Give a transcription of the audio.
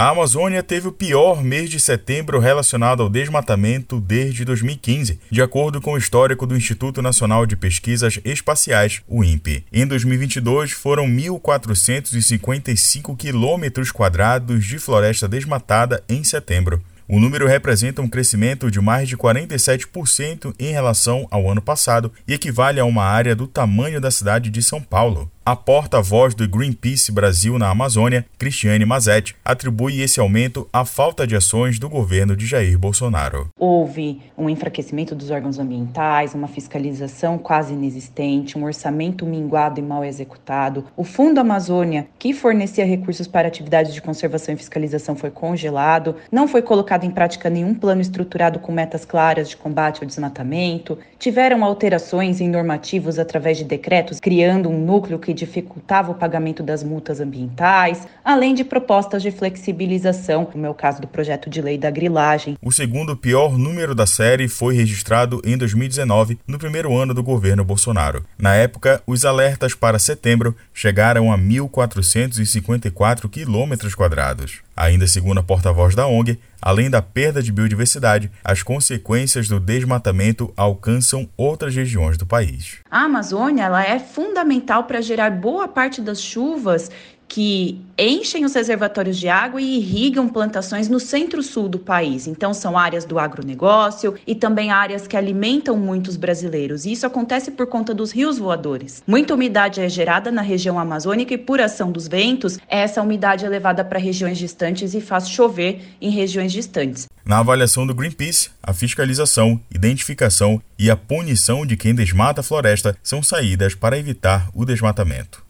A Amazônia teve o pior mês de setembro relacionado ao desmatamento desde 2015, de acordo com o histórico do Instituto Nacional de Pesquisas Espaciais, o INPE. Em 2022, foram 1.455 quilômetros quadrados de floresta desmatada em setembro. O número representa um crescimento de mais de 47% em relação ao ano passado e equivale a uma área do tamanho da cidade de São Paulo. A porta-voz do Greenpeace Brasil na Amazônia, Cristiane Mazetti, atribui esse aumento à falta de ações do governo de Jair Bolsonaro. Houve um enfraquecimento dos órgãos ambientais, uma fiscalização quase inexistente, um orçamento minguado e mal executado. O Fundo Amazônia, que fornecia recursos para atividades de conservação e fiscalização, foi congelado. Não foi colocado em prática nenhum plano estruturado com metas claras de combate ao desmatamento. Tiveram alterações em normativos através de decretos, criando um núcleo que dificultava o pagamento das multas ambientais, além de propostas de flexibilização, como é o caso do projeto de lei da grilagem. O segundo pior número da série foi registrado em 2019, no primeiro ano do governo Bolsonaro. Na época, os alertas para setembro chegaram a 1.454 quilômetros quadrados. Ainda segundo a porta-voz da ONG, além da perda de biodiversidade, as consequências do desmatamento alcançam outras regiões do país. A Amazônia ela é fundamental para gerar boa parte das chuvas que enchem os reservatórios de água e irrigam plantações no centro-sul do país. Então, são áreas do agronegócio e também áreas que alimentam muitos brasileiros. E isso acontece por conta dos rios voadores. Muita umidade é gerada na região amazônica e, por ação dos ventos, essa umidade é levada para regiões distantes e faz chover em regiões distantes. Na avaliação do Greenpeace, a fiscalização, identificação e a punição de quem desmata a floresta são saídas para evitar o desmatamento.